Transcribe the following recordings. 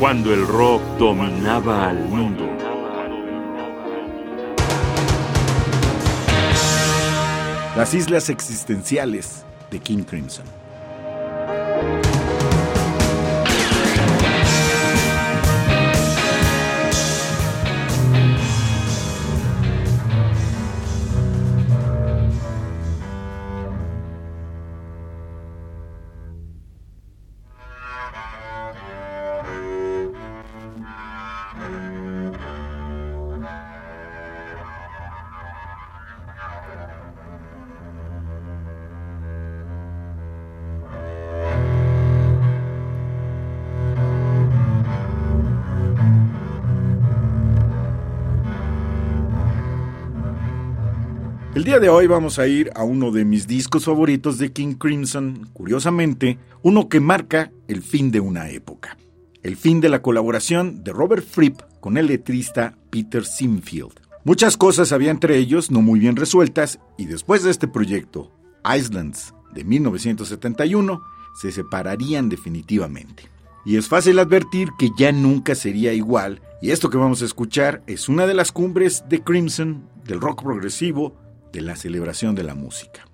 cuando el rock dominaba al mundo. Las islas existenciales de King Crimson. El día de hoy vamos a ir a uno de mis discos favoritos de King Crimson, curiosamente, uno que marca el fin de una época. El fin de la colaboración de Robert Fripp con el letrista Peter Sinfield. Muchas cosas había entre ellos no muy bien resueltas y después de este proyecto, Islands, de 1971, se separarían definitivamente. Y es fácil advertir que ya nunca sería igual, y esto que vamos a escuchar es una de las cumbres de Crimson, del rock progresivo, de la celebración de la música.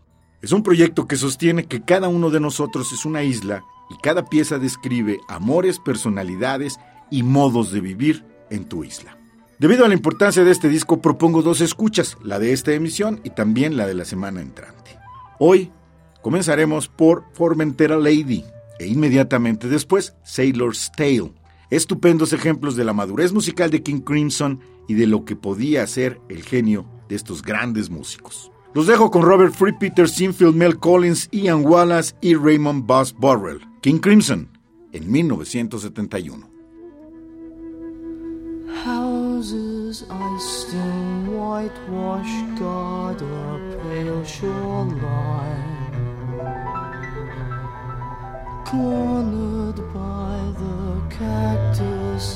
Es un proyecto que sostiene que cada uno de nosotros es una isla y cada pieza describe amores, personalidades y modos de vivir en tu isla. Debido a la importancia de este disco propongo dos escuchas, la de esta emisión y también la de la semana entrante. Hoy comenzaremos por Formentera Lady e inmediatamente después Sailor's Tale, estupendos ejemplos de la madurez musical de King Crimson y de lo que podía hacer el genio de estos grandes músicos. Los dejo con Robert Free, Peter Sinfield, Mel Collins, Ian Wallace y Raymond Buzz Burrell, King Crimson, en 1971. Houses shoreline Cornered by the cactus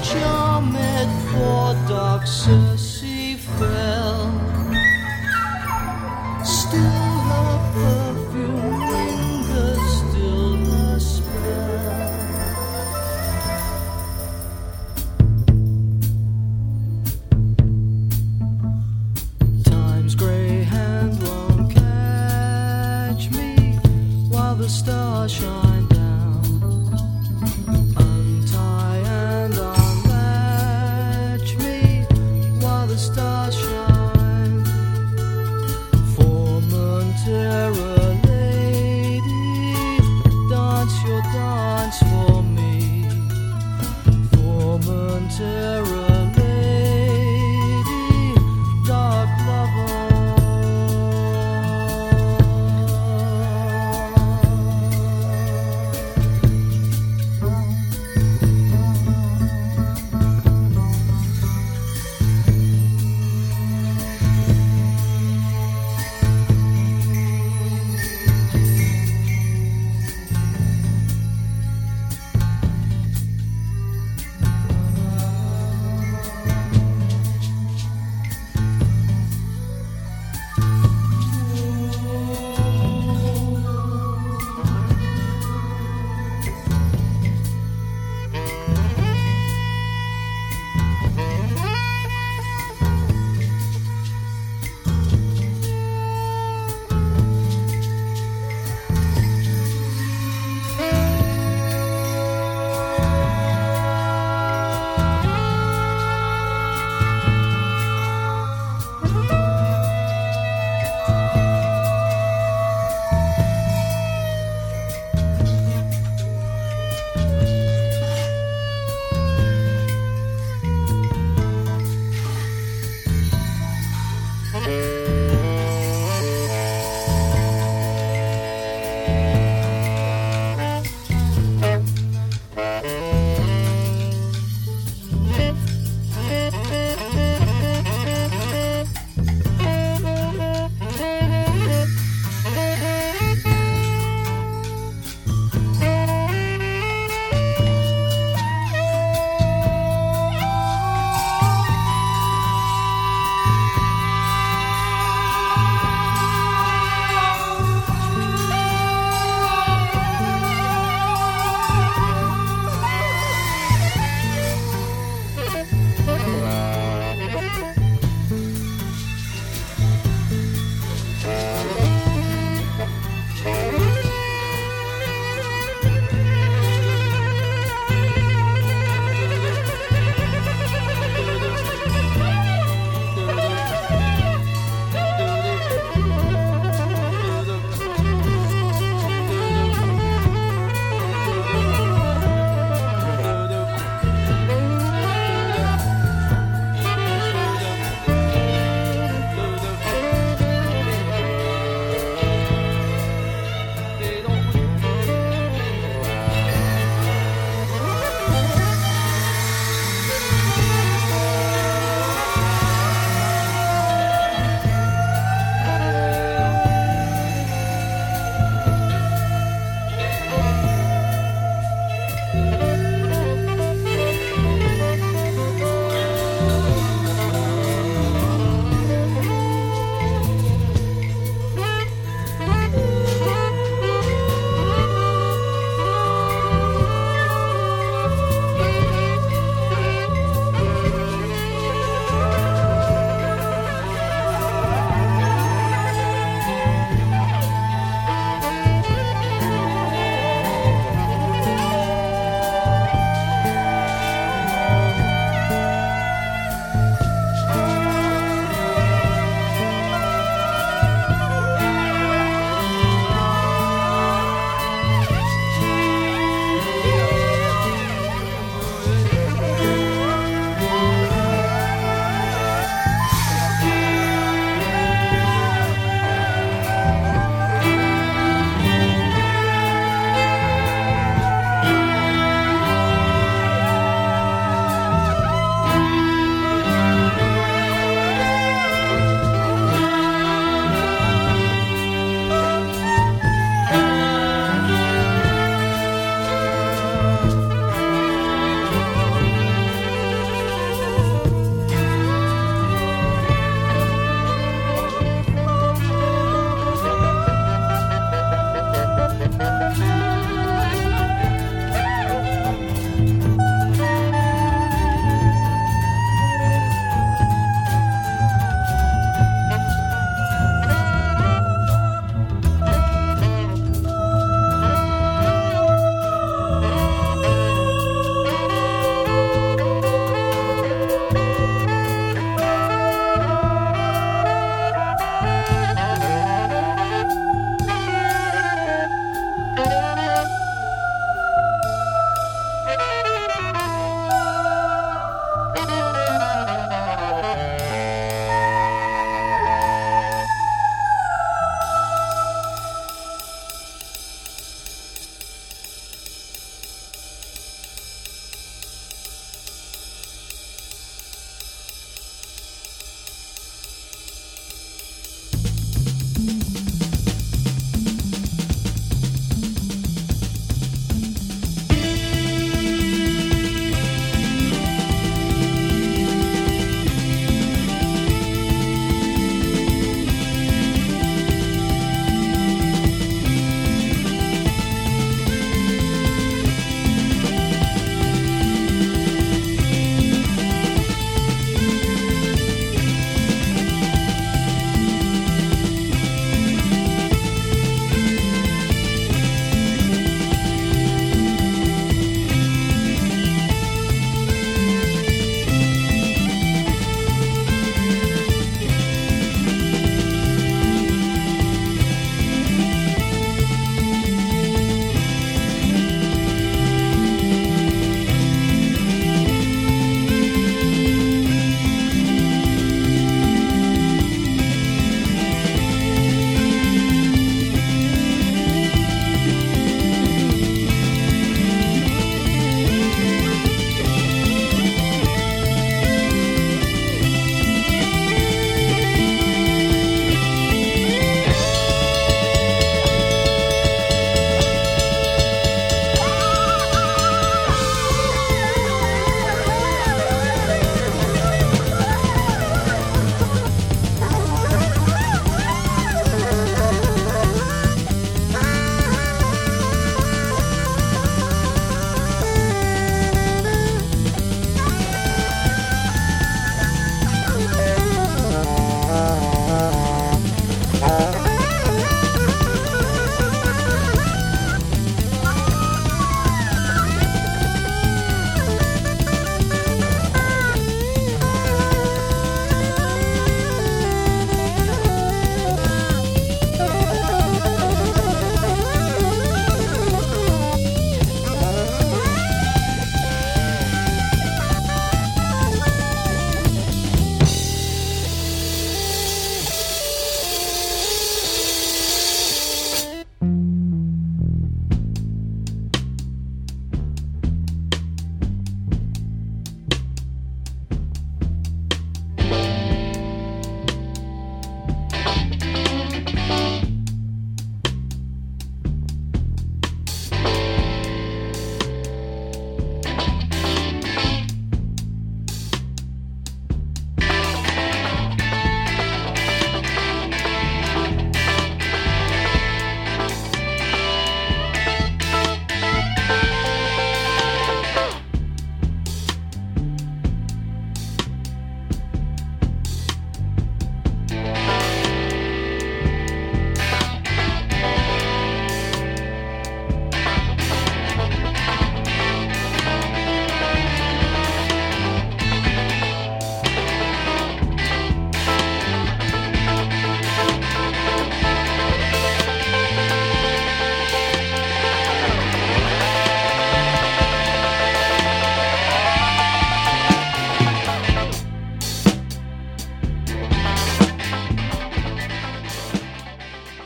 charmed for dark Circe fell. Still her perfume lingers, still her spell. Time's grey hand won't catch me while the stars shine.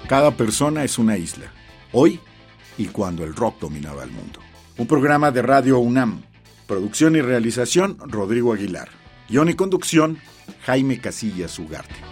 Cada persona es una isla, hoy y cuando el rock dominaba el mundo. Un programa de Radio UNAM. Producción y realización, Rodrigo Aguilar. Guión y conducción, Jaime Casillas Ugarte.